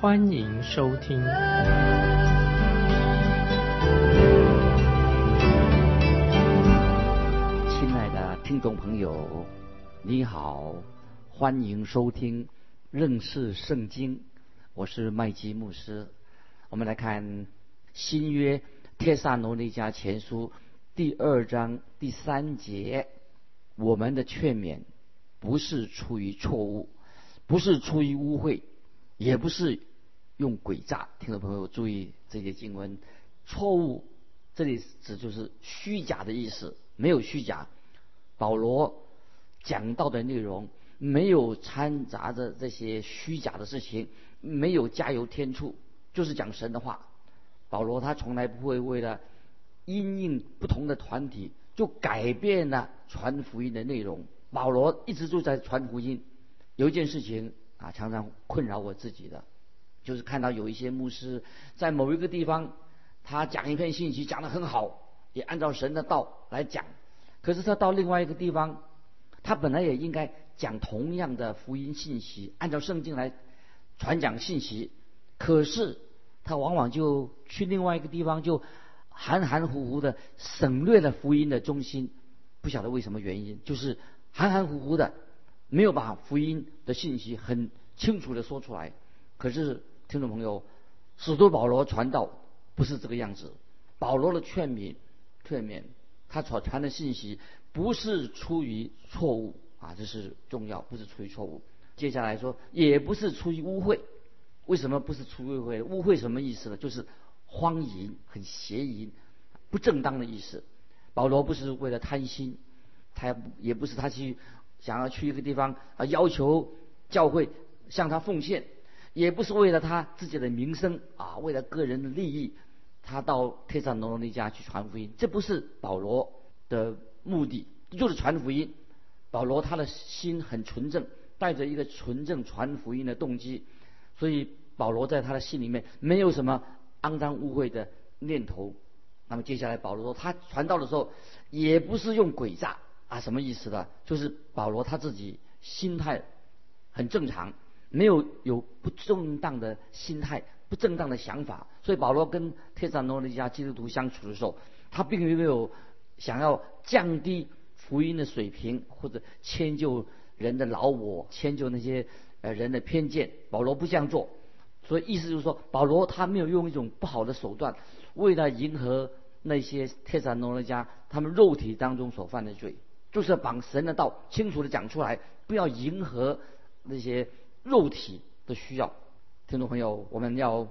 欢迎收听。亲爱的听众朋友，你好，欢迎收听认识圣经，我是麦基牧师。我们来看新约帖撒罗尼迦前书第二章第三节，我们的劝勉不是出于错误，不是出于污秽，也不是用诡诈。听众朋友注意这些经文，错误这里指就是虚假的意思，没有虚假。保罗讲到的内容没有掺杂着这些虚假的事情，没有加油添醋，就是讲神的话。保罗他从来不会为了因应不同的团体就改变了传福音的内容。保罗一直都在传福音。有一件事情啊，常常困扰我自己的，就是看到有一些牧师在某一个地方，他讲一篇信息讲得很好，也按照神的道来讲。可是他到另外一个地方，他本来也应该讲同样的福音信息，按照圣经来传讲信息。可是他往往就去另外一个地方，就含含糊糊的省略了福音的中心。不晓得为什么原因，就是含含糊糊的，没有把福音的信息很清楚的说出来。可是听众朋友，使徒保罗传道不是这个样子，保罗的劝勉，劝勉。他所传的信息不是出于错误啊，这是重要，不是出于错误。接下来说，也不是出于污秽。为什么不是出于污秽？污秽什么意思呢？就是荒淫、很邪淫、不正当的意思。保罗不是为了贪心，他也不是他去想要去一个地方啊，要求教会向他奉献，也不是为了他自己的名声啊，为了个人的利益。他到帖撒罗尼迦去传福音，这不是保罗的目的，就是传福音。保罗他的心很纯正，带着一个纯正传福音的动机，所以保罗在他的心里面没有什么肮脏污秽的念头。那么接下来保罗说，他传道的时候也不是用诡诈啊，什么意思呢？就是保罗他自己心态很正常，没有有不正当的心态。不正当的想法，所以保罗跟帖撒罗尼迦基督徒相处的时候，他并没有想要降低福音的水平，或者迁就人的老我，迁就那些呃人的偏见。保罗不这样做，所以意思就是说，保罗他没有用一种不好的手段，为了迎合那些帖撒罗尼迦他们肉体当中所犯的罪，就是把神的道清楚的讲出来，不要迎合那些肉体的需要。听众朋友，我们要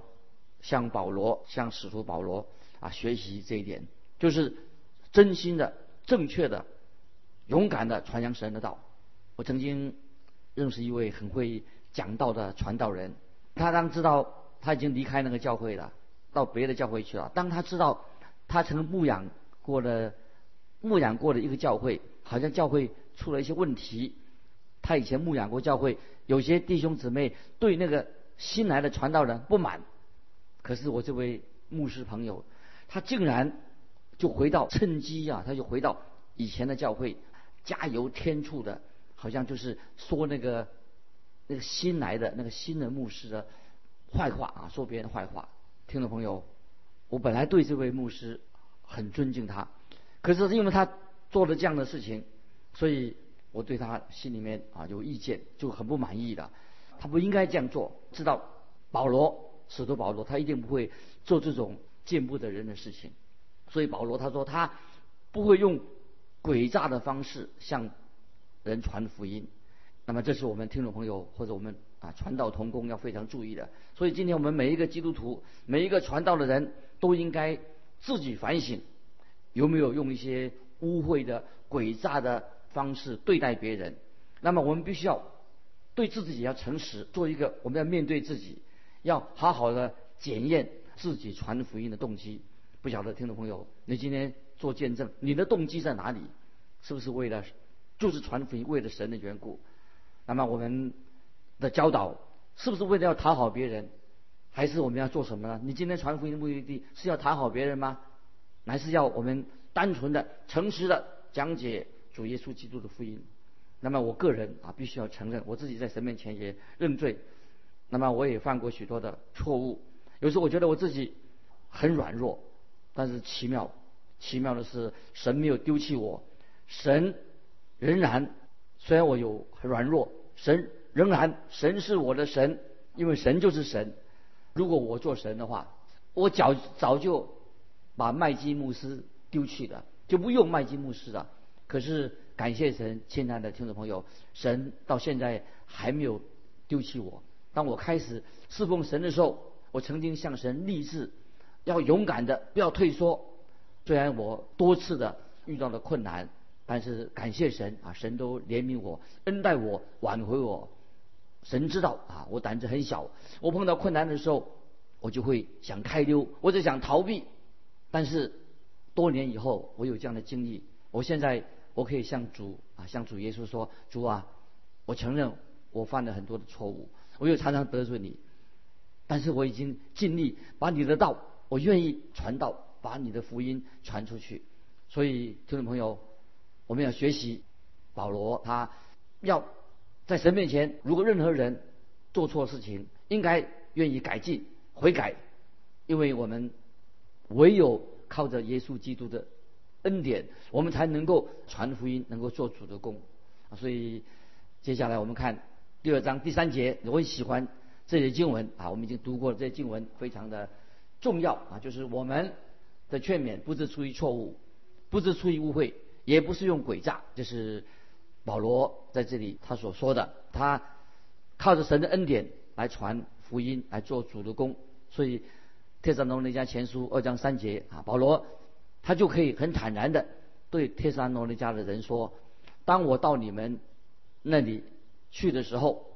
向保罗、向使徒保罗啊学习这一点，就是真心的、正确的、勇敢的传扬神的道。我曾经认识一位很会讲道的传道人，他当知道他已经离开那个教会了，到别的教会去了。当他知道他曾牧养过的、牧养过的一个教会，好像教会出了一些问题，他以前牧养过教会，有些弟兄姊妹对那个。新来的传道人不满，可是我这位牧师朋友，他竟然就回到趁机啊，他就回到以前的教会，加油添醋的，好像就是说那个那个新来的那个新的牧师的坏话啊，说别人的坏话。听众朋友，我本来对这位牧师很尊敬他，可是因为他做了这样的事情，所以我对他心里面啊有意见，就很不满意的。他不应该这样做，知道保罗使徒保罗，他一定不会做这种见不得人的事情。所以保罗他说他不会用诡诈的方式向人传福音。那么这是我们听众朋友或者我们啊传道同工要非常注意的。所以今天我们每一个基督徒，每一个传道的人都应该自己反省，有没有用一些污秽的诡诈的方式对待别人。那么我们必须要。对自己要诚实，做一个我们要面对自己，要好好的检验自己传福音的动机。不晓得听众朋友，你今天做见证，你的动机在哪里？是不是为了就是传福音，为了神的缘故？那么我们的教导是不是为了要讨好别人？还是我们要做什么呢？你今天传福音的目的地是要讨好别人吗？还是要我们单纯的、诚实的讲解主耶稣基督的福音？那么我个人啊，必须要承认，我自己在神面前也认罪。那么我也犯过许多的错误，有时候我觉得我自己很软弱。但是奇妙，奇妙的是神没有丢弃我，神仍然虽然我有很软弱，神仍然神是我的神，因为神就是神。如果我做神的话，我早早就把麦基牧师丢弃了，就不用麦基牧师了。可是感谢神，亲爱的听众朋友，神到现在还没有丢弃我。当我开始侍奉神的时候，我曾经向神立志。要勇敢的，不要退缩。虽然我多次的遇到了困难，但是感谢神啊，神都怜悯我，恩待我，挽回我。神知道啊，我胆子很小，我碰到困难的时候，我就会想开溜，我就想逃避。但是多年以后，我有这样的经历，我现在我可以向主啊，向主耶稣说：主啊，我承认我犯了很多的错误，我又常常得罪你，但是我已经尽力把你的道。我愿意传道，把你的福音传出去。所以，听众朋友，我们要学习保罗，他要在神面前，如果任何人做错事情，应该愿意改进、悔改，因为我们唯有靠着耶稣基督的恩典，我们才能够传福音，能够做主的工。所以，接下来我们看第二章第三节，我很喜欢这些经文啊，我们已经读过这些经文，非常的。重要啊，就是我们的劝勉不是出于错误，不是出于误会，也不是用诡诈。就是保罗在这里他所说的，他靠着神的恩典来传福音，来做主的工。所以《帖撒罗尼迦前书》二章三节啊，保罗他就可以很坦然的对帖撒罗尼迦的人说：当我到你们那里去的时候，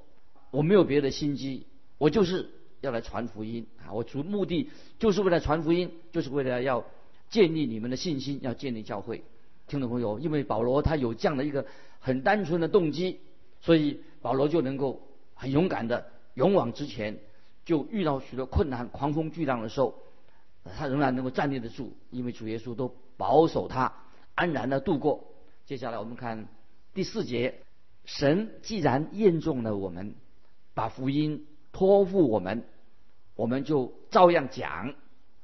我没有别的心机，我就是。要来传福音啊！我主目的就是为了传福音，就是为了要建立你们的信心，要建立教会。听众朋友，因为保罗他有这样的一个很单纯的动机，所以保罗就能够很勇敢的勇往直前。就遇到许多困难、狂风巨浪的时候，他仍然能够站立得住，因为主耶稣都保守他安然的度过。接下来我们看第四节：神既然验中了我们，把福音托付我们。我们就照样讲，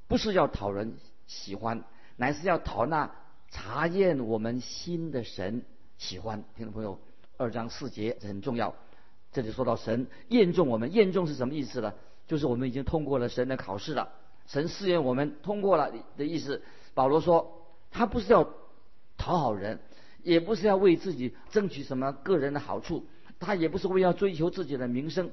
不是要讨人喜欢，乃是要讨那查验我们心的神喜欢。听众朋友，二章四节很重要。这里说到神验中我们，验中是什么意思呢？就是我们已经通过了神的考试了，神试验我们通过了的意思。保罗说，他不是要讨好人，也不是要为自己争取什么个人的好处，他也不是为要追求自己的名声。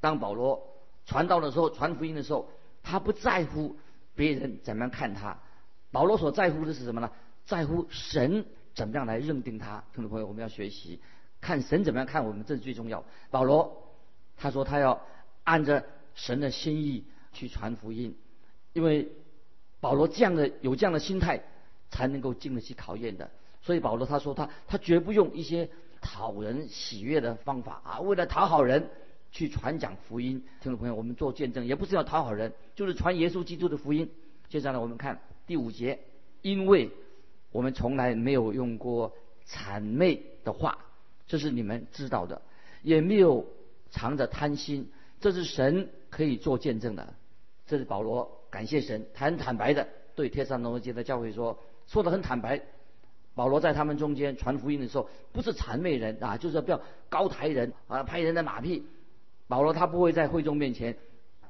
当保罗。传道的时候，传福音的时候，他不在乎别人怎么样看他。保罗所在乎的是什么呢？在乎神怎么样来认定他。听众朋友，我们要学习看神怎么样看我们，这是最重要。保罗他说他要按着神的心意去传福音，因为保罗这样的有这样的心态，才能够经得起考验的。所以保罗他说他他绝不用一些讨人喜悦的方法啊，为了讨好人。去传讲福音，听众朋友，我们做见证也不是要讨好人，就是传耶稣基督的福音。接下来我们看第五节，因为我们从来没有用过谄媚的话，这是你们知道的，也没有藏着贪心，这是神可以做见证的。这是保罗感谢神，他很坦白的对帖撒罗尼迦的教会说，说的很坦白。保罗在他们中间传福音的时候，不是谄媚人啊，就是不要高抬人啊，拍人的马屁。保罗他不会在会众面前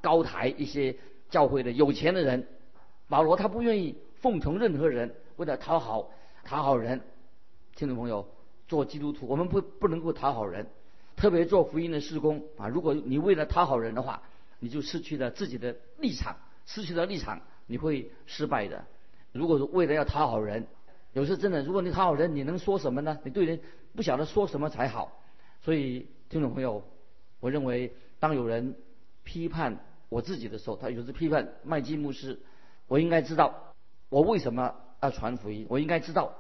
高抬一些教会的有钱的人，保罗他不愿意奉承任何人，为了讨好讨好人。听众朋友，做基督徒我们不不能够讨好人，特别做福音的施工啊！如果你为了讨好人的话，你就失去了自己的立场，失去了立场你会失败的。如果说为了要讨好人，有时真的，如果你讨好人，你能说什么呢？你对人不晓得说什么才好。所以听众朋友。我认为，当有人批判我自己的时候，他有时批判麦基牧师，我应该知道我为什么要传福音，我应该知道，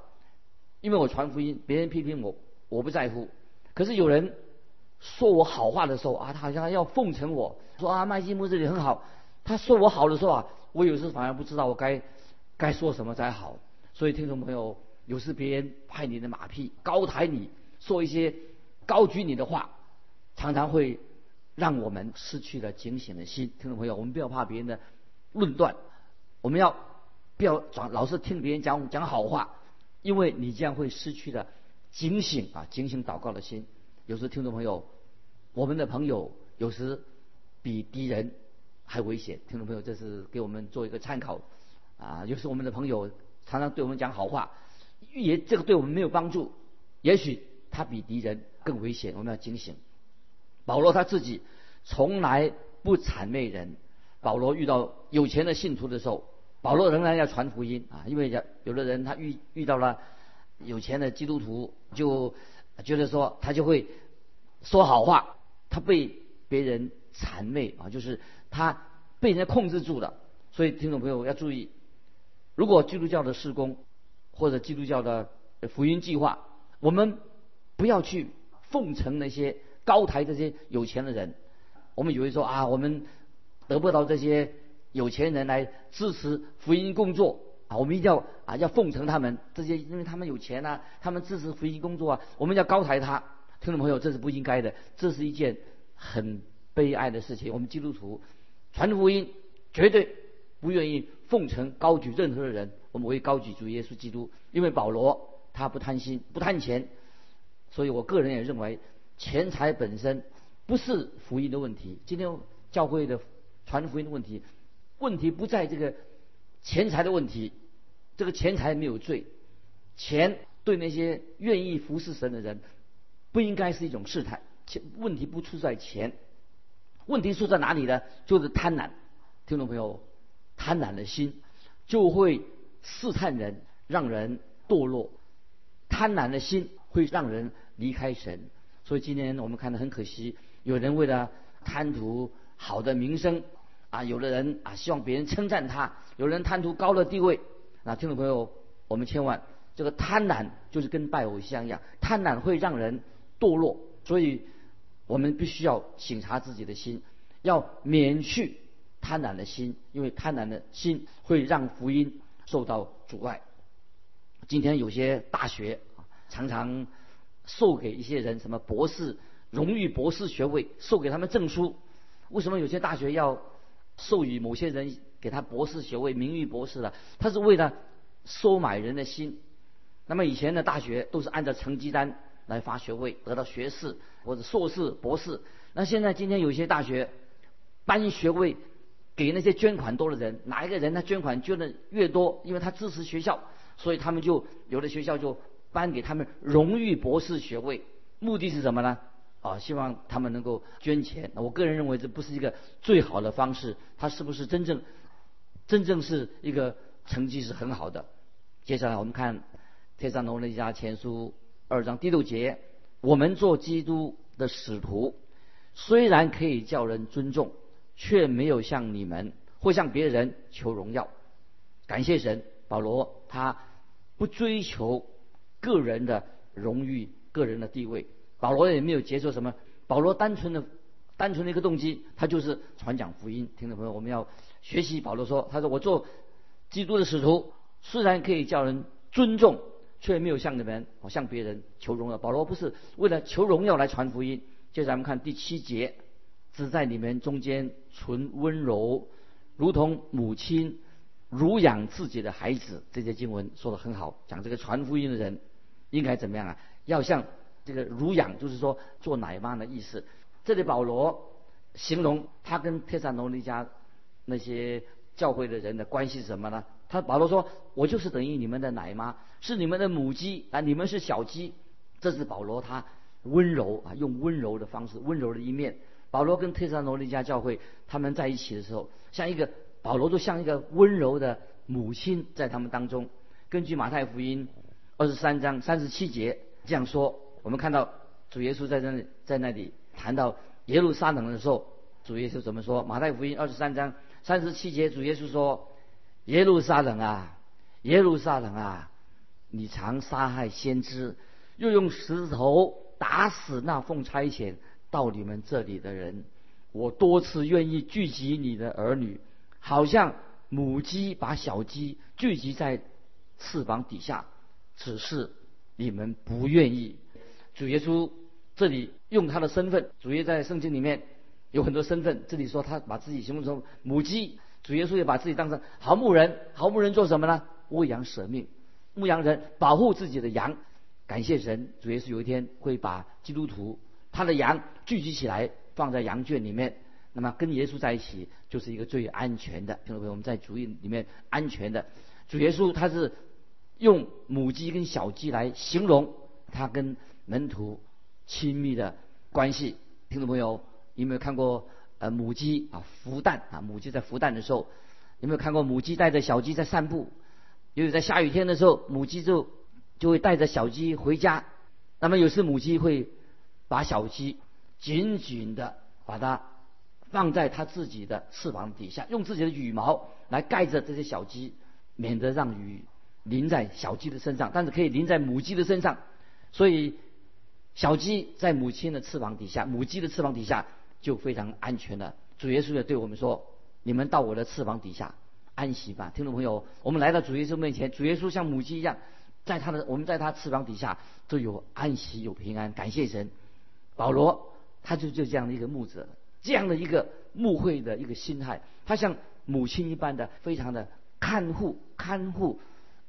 因为我传福音，别人批评我，我不在乎。可是有人说我好话的时候啊，他好像要奉承我，说啊麦基牧师你很好。他说我好的时候啊，我有时反而不知道我该该说什么才好。所以听众朋友，有时别人拍你的马屁，高抬你，说一些高举你的话，常常会让我们失去了警醒的心。听众朋友，我们不要怕别人的论断，我们要不要总老是听别人讲讲好话，因为你将会失去了警醒啊，警醒祷告的心。有时听众朋友，我们的朋友有时比敌人。还危险，听众朋友，这是给我们做一个参考啊。有时我们的朋友常常对我们讲好话，也这个对我们没有帮助。也许他比敌人更危险，我们要警醒。保罗他自己从来不谄媚人。保罗遇到有钱的信徒的时候，保罗仍然要传福音啊。因为有有的人他遇遇到了有钱的基督徒，就觉得说他就会说好话，他被别人谄媚啊，就是。他被人家控制住了，所以听众朋友要注意，如果基督教的施工或者基督教的福音计划，我们不要去奉承那些高抬这些有钱的人。我们以为说啊，我们得不到这些有钱人来支持福音工作啊，我们一定要啊要奉承他们这些，因为他们有钱啊，他们支持福音工作啊，我们要高抬他。听众朋友，这是不应该的，这是一件很悲哀的事情。我们基督徒。传福音绝对不愿意奉承高举任何的人，我们为高举主耶稣基督。因为保罗他不贪心，不贪钱，所以我个人也认为钱财本身不是福音的问题。今天教会的传福音的问题，问题不在这个钱财的问题，这个钱财没有罪，钱对那些愿意服侍神的人不应该是一种试探。钱问题不出在钱。问题出在哪里呢？就是贪婪，听众朋友，贪婪的心就会试探人，让人堕落。贪婪的心会让人离开神。所以今天我们看到很可惜，有人为了贪图好的名声啊，有的人啊希望别人称赞他，有人贪图高的地位。那听众朋友，我们千万这个贪婪就是跟拜偶像一样，贪婪会让人堕落。所以。我们必须要省察自己的心，要免去贪婪的心，因为贪婪的心会让福音受到阻碍。今天有些大学常常授给一些人什么博士荣誉博士学位，授给他们证书。为什么有些大学要授予某些人给他博士学位、名誉博士的？他是为了收买人的心。那么以前的大学都是按照成绩单。来发学位，得到学士或者硕士、博士。那现在今天有些大学颁学位给那些捐款多的人，哪一个人他捐款捐的越多，因为他支持学校，所以他们就有的学校就颁给他们荣誉博士学位。目的是什么呢？啊，希望他们能够捐钱。我个人认为这不是一个最好的方式。他是不是真正真正是一个成绩是很好的？接下来我们看《天上龙的一家前书》。二章第六节，我们做基督的使徒，虽然可以叫人尊重，却没有向你们或向别人求荣耀。感谢神，保罗他不追求个人的荣誉、个人的地位。保罗也没有接受什么，保罗单纯的、单纯的一个动机，他就是传讲福音。听众朋友，我们要学习保罗说，他说我做基督的使徒，虽然可以叫人尊重。却没有向你们，我向别人求荣耀。保罗不是为了求荣耀来传福音。接着咱们看第七节，只在你们中间存温柔，如同母亲乳养自己的孩子。这些经文说的很好，讲这个传福音的人应该怎么样啊？要像这个乳养，就是说做奶妈的意思。这里保罗形容他跟帖撒罗尼迦那些教会的人的关系是什么呢？他保罗说：“我就是等于你们的奶妈，是你们的母鸡啊，你们是小鸡。”这是保罗他温柔啊，用温柔的方式，温柔的一面。保罗跟特萨罗尼迦教会他们在一起的时候，像一个保罗就像一个温柔的母亲在他们当中。根据马太福音二十三章三十七节这样说，我们看到主耶稣在那里在那里谈到耶路撒冷的时候，主耶稣怎么说？马太福音二十三章三十七节，主耶稣说：“耶路撒冷啊，耶路撒冷啊，你常杀害先知，又用石头打死那奉差遣到你们这里的人。我多次愿意聚集你的儿女，好像母鸡把小鸡聚集在翅膀底下，只是你们不愿意。”主耶稣这里用他的身份，主耶在圣经里面有很多身份。这里说他把自己形容成母鸡，主耶稣也把自己当成好牧人。好牧人做什么呢？喂羊舍命，牧羊人保护自己的羊。感谢神，主耶稣有一天会把基督徒他的羊聚集起来，放在羊圈里面。那么跟耶稣在一起，就是一个最安全的。听众朋友，我们在主义里面安全的。主耶稣他是用母鸡跟小鸡来形容他跟。门徒亲密的关系，听众朋友有没有看过呃母鸡啊孵蛋啊母鸡在孵蛋的时候，有没有看过母鸡带着小鸡在散步？因为在下雨天的时候，母鸡就就会带着小鸡回家。那么有时母鸡会把小鸡紧紧的把它放在它自己的翅膀底下，用自己的羽毛来盖着这些小鸡，免得让雨淋在小鸡的身上，但是可以淋在母鸡的身上，所以。小鸡在母亲的翅膀底下，母鸡的翅膀底下就非常安全了。主耶稣也对我们说：“你们到我的翅膀底下安息吧。”听众朋友，我们来到主耶稣面前，主耶稣像母鸡一样，在他的我们在他翅膀底下都有安息有平安。感谢神。保罗他就就这样的一个牧者，这样的一个牧会的一个心态，他像母亲一般的非常的看护、看护、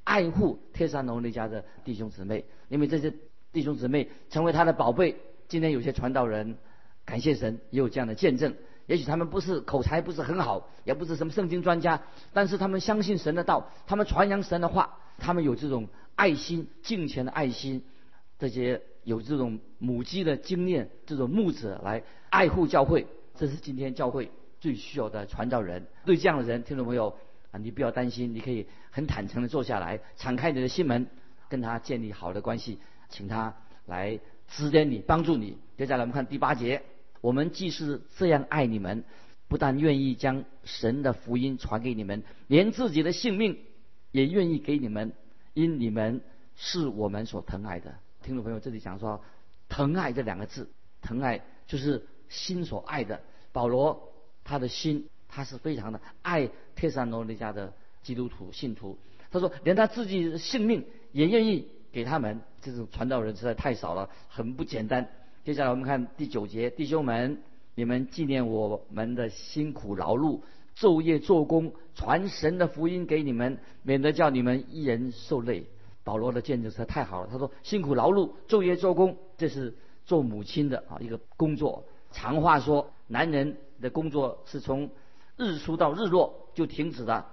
爱护天山农那家的弟兄姊妹，因为这些。弟兄姊妹成为他的宝贝。今天有些传道人，感谢神也有这样的见证。也许他们不是口才不是很好，也不是什么圣经专家，但是他们相信神的道，他们传扬神的话，他们有这种爱心、敬虔的爱心。这些有这种母鸡的经验，这种牧者来爱护教会，这是今天教会最需要的传道人。对这样的人，听众朋友啊，你不要担心，你可以很坦诚的坐下来，敞开你的心门，跟他建立好的关系。请他来指点你，帮助你。接下来我们看第八节，我们既是这样爱你们，不但愿意将神的福音传给你们，连自己的性命也愿意给你们，因你们是我们所疼爱的。听众朋友，这里讲说“疼爱”这两个字，“疼爱”就是心所爱的。保罗他的心，他是非常的爱特萨罗尼家的基督徒信徒。他说，连他自己的性命也愿意。给他们这种传道人实在太少了，很不简单。接下来我们看第九节，弟兄们，你们纪念我们的辛苦劳碌，昼夜做工，传神的福音给你们，免得叫你们一人受累。保罗的见证实在太好了，他说辛苦劳碌，昼夜做工，这是做母亲的啊一个工作。常话说，男人的工作是从日出到日落就停止的，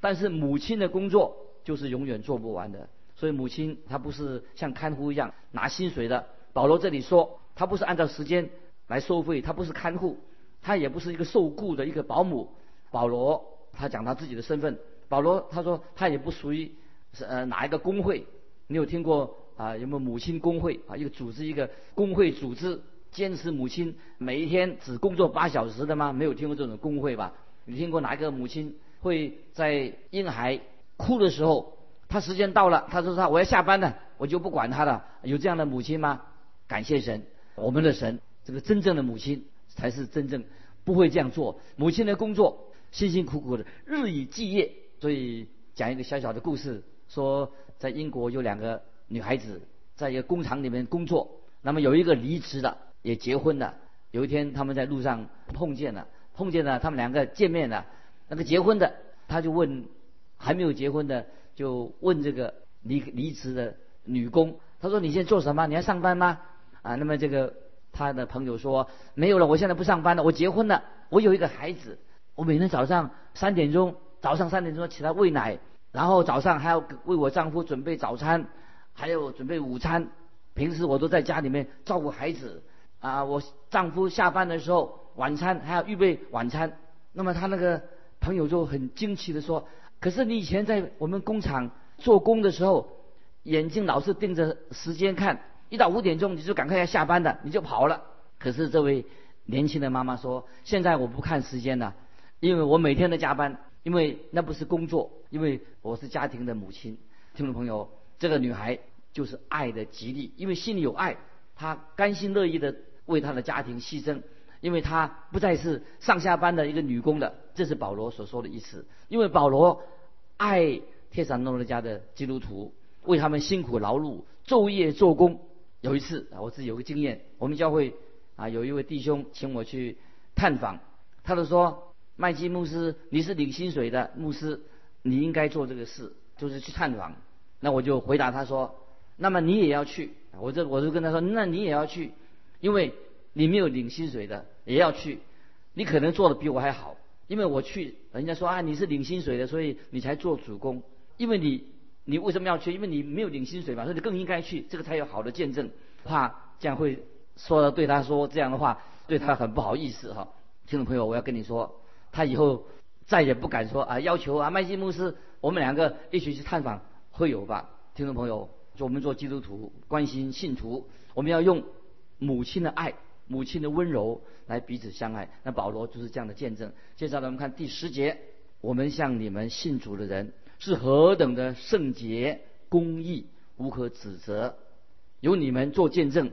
但是母亲的工作就是永远做不完的。所以母亲她不是像看护一样拿薪水的。保罗这里说，他不是按照时间来收费，他不是看护，他也不是一个受雇的一个保姆。保罗他讲他自己的身份，保罗他说他也不属于是呃哪一个工会。你有听过啊？有没有母亲工会啊？一个组织一个工会组织，坚持母亲每一天只工作八小时的吗？没有听过这种工会吧？你听过哪一个母亲会在婴孩哭的时候？他时间到了，他说他我要下班了，我就不管他了。有这样的母亲吗？感谢神，我们的神，这个真正的母亲才是真正不会这样做。母亲的工作辛辛苦苦的，日以继夜。所以讲一个小小的故事，说在英国有两个女孩子在一个工厂里面工作，那么有一个离职的，也结婚了。有一天他们在路上碰见了，碰见了他们两个见面了。那个结婚的他就问还没有结婚的。就问这个离离职的女工，他说：“你现在做什么？你要上班吗？”啊，那么这个他的朋友说：“没有了，我现在不上班了，我结婚了，我有一个孩子，我每天早上三点钟，早上三点钟起来喂奶，然后早上还要为我丈夫准备早餐，还有准备午餐。平时我都在家里面照顾孩子，啊，我丈夫下班的时候晚餐还要预备晚餐。那么他那个朋友就很惊奇的说。”可是你以前在我们工厂做工的时候，眼睛老是盯着时间看，一到五点钟你就赶快要下班的，你就跑了。可是这位年轻的妈妈说：“现在我不看时间了，因为我每天都加班，因为那不是工作，因为我是家庭的母亲。”听众朋友，这个女孩就是爱的极力，因为心里有爱，她甘心乐意的为她的家庭牺牲，因为她不再是上下班的一个女工了。这是保罗所说的意思。因为保罗爱帖撒罗尼迦的基督徒，为他们辛苦劳碌，昼夜做工。有一次啊，我自己有个经验，我们教会啊有一位弟兄请我去探访，他就说：“麦基牧师，你是领薪水的牧师，你应该做这个事，就是去探访。”那我就回答他说：“那么你也要去。”我就我就跟他说：“那你也要去，因为你没有领薪水的也要去，你可能做的比我还好，因为我去，人家说啊你是领薪水的，所以你才做主公，因为你。”你为什么要去？因为你没有领薪水嘛，所以你更应该去，这个才有好的见证。怕这样会说了对他说这样的话，对他很不好意思哈。听众朋友，我要跟你说，他以后再也不敢说啊，要求啊，麦基牧师，我们两个一起去探访，会有吧？听众朋友，就我们做基督徒，关心信徒，我们要用母亲的爱、母亲的温柔来彼此相爱。那保罗就是这样的见证。接下来我们看第十节，我们向你们信主的人。是何等的圣洁、公义，无可指责。有你们做见证，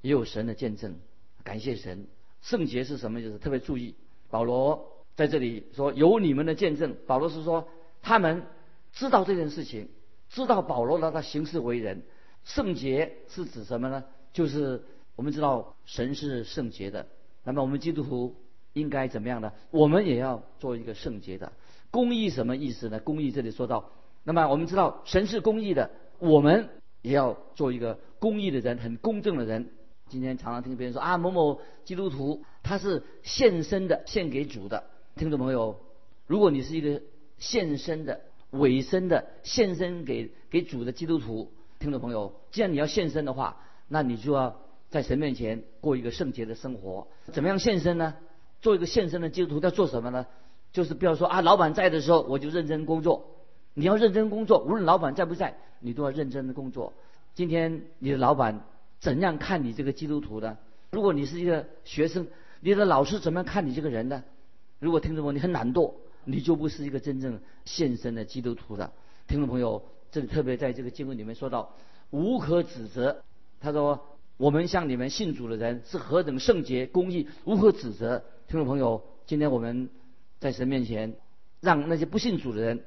也有神的见证。感谢神。圣洁是什么意思？特别注意，保罗在这里说有你们的见证。保罗是说他们知道这件事情，知道保罗的他行事为人。圣洁是指什么呢？就是我们知道神是圣洁的，那么我们基督徒应该怎么样呢？我们也要做一个圣洁的。公义什么意思呢？公义这里说到，那么我们知道神是公义的，我们也要做一个公义的人，很公正的人。今天常常听别人说啊，某某基督徒他是献身的，献给主的。听众朋友，如果你是一个献身的、委身的、献身给给主的基督徒，听众朋友，既然你要献身的话，那你就要在神面前过一个圣洁的生活。怎么样献身呢？做一个献身的基督徒要做什么呢？就是不要说啊，老板在的时候我就认真工作。你要认真工作，无论老板在不在，你都要认真的工作。今天你的老板怎样看你这个基督徒的？如果你是一个学生，你的老师怎么样看你这个人呢？如果听众朋友你很懒惰，你就不是一个真正献身的基督徒的。听众朋友，这里特别在这个经文里面说到，无可指责。他说，我们向你们信主的人是何等圣洁公义，无可指责。听众朋友，今天我们。在神面前，让那些不信主的人，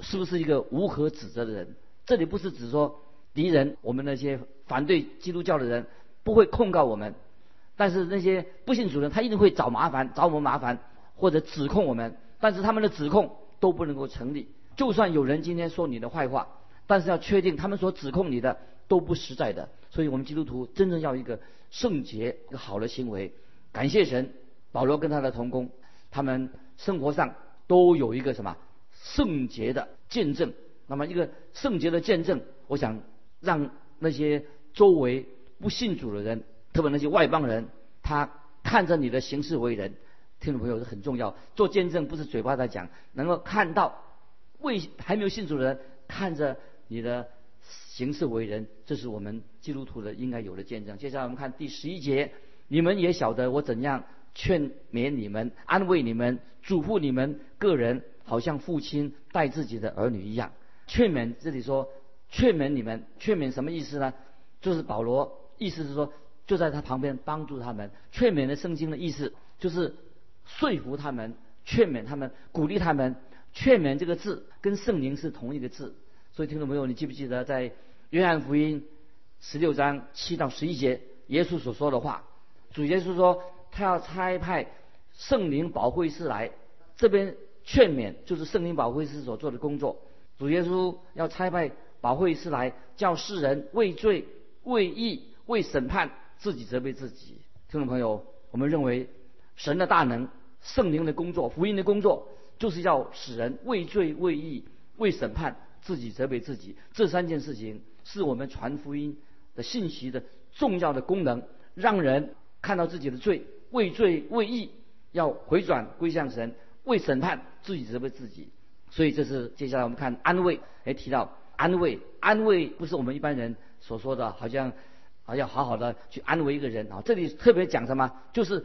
是不是一个无可指责的人？这里不是指说敌人，我们那些反对基督教的人不会控告我们，但是那些不信主的人，他一定会找麻烦，找我们麻烦或者指控我们。但是他们的指控都不能够成立。就算有人今天说你的坏话，但是要确定他们所指控你的都不实在的。所以我们基督徒真正要一个圣洁、一个好的行为。感谢神，保罗跟他的同工，他们。生活上都有一个什么圣洁的见证？那么一个圣洁的见证，我想让那些周围不信主的人，特别那些外邦人，他看着你的行事为人，听众朋友是很重要。做见证不是嘴巴在讲，能够看到未还没有信主的人看着你的行事为人，这是我们基督徒的应该有的见证。接下来我们看第十一节，你们也晓得我怎样。劝勉你们，安慰你们，嘱咐你们个人，好像父亲待自己的儿女一样。劝勉这里说，劝勉你们，劝勉什么意思呢？就是保罗意思是说，就在他旁边帮助他们。劝勉的圣经的意思就是说服他们，劝勉他们，鼓励他们。劝勉这个字跟圣灵是同一个字，所以听众朋友，你记不记得在约翰福音十六章七到十一节，耶稣所说的话？主耶稣说。他要差派圣灵保惠师来，这边劝勉就是圣灵保惠师所做的工作。主耶稣要差派保惠师来，叫世人为罪、为义、为审判，自己责备自己。听众朋友，我们认为神的大能、圣灵的工作、福音的工作，就是要使人畏罪、畏义、畏审判，自己责备自己。这三件事情是我们传福音的信息的重要的功能，让人看到自己的罪。为罪为义，要回转归向神；为审判，自己责备自己。所以这是接下来我们看安慰，哎，提到安慰，安慰不是我们一般人所说的，好像啊要好好的去安慰一个人啊。这里特别讲什么？就是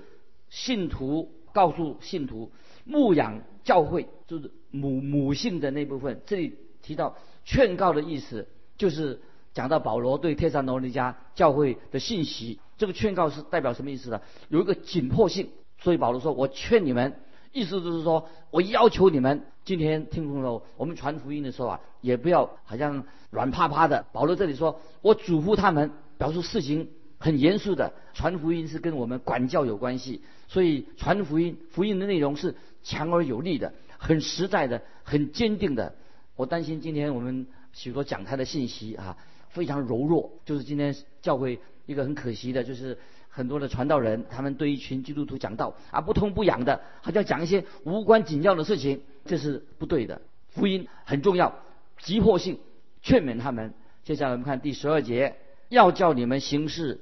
信徒告诉信徒牧养教会，就是母母性的那部分。这里提到劝告的意思，就是讲到保罗对帖撒罗尼迦教会的信息。这个劝告是代表什么意思呢？有一个紧迫性。所以保罗说：“我劝你们，意思就是说我要求你们，今天听众朋友，我们传福音的时候啊，也不要好像软趴趴的。保罗这里说，我嘱咐他们，表示事情很严肃的。传福音是跟我们管教有关系，所以传福音，福音的内容是强而有力的，很实在的，很坚定的。我担心今天我们许多讲台的信息啊，非常柔弱，就是今天教会一个很可惜的，就是。”很多的传道人，他们对一群基督徒讲道啊，不痛不痒的，好像讲一些无关紧要的事情，这是不对的。福音很重要，急迫性，劝勉他们。接下来我们看第十二节，要叫你们行事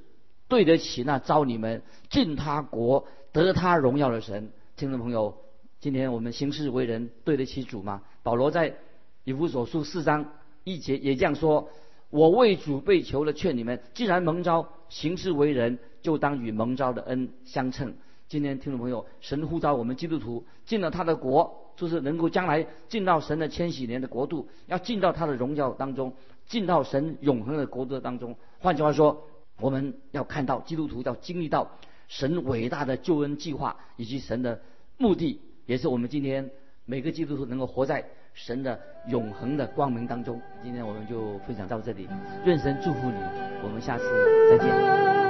对得起那招你们进他国得他荣耀的神。听众朋友，今天我们行事为人对得起主吗？保罗在以弗所书四章一节也这样说：我为主被求了，劝你们，既然蒙召行事为人。就当与蒙召的恩相称。今天听众朋友，神呼召我们基督徒进了他的国，就是能够将来进到神的千禧年的国度，要进到他的荣耀当中，进到神永恒的国度当中。换句话说，我们要看到基督徒要经历到神伟大的救恩计划以及神的目的，也是我们今天每个基督徒能够活在神的永恒的光明当中。今天我们就分享到这里，愿神祝福你，我们下次再见。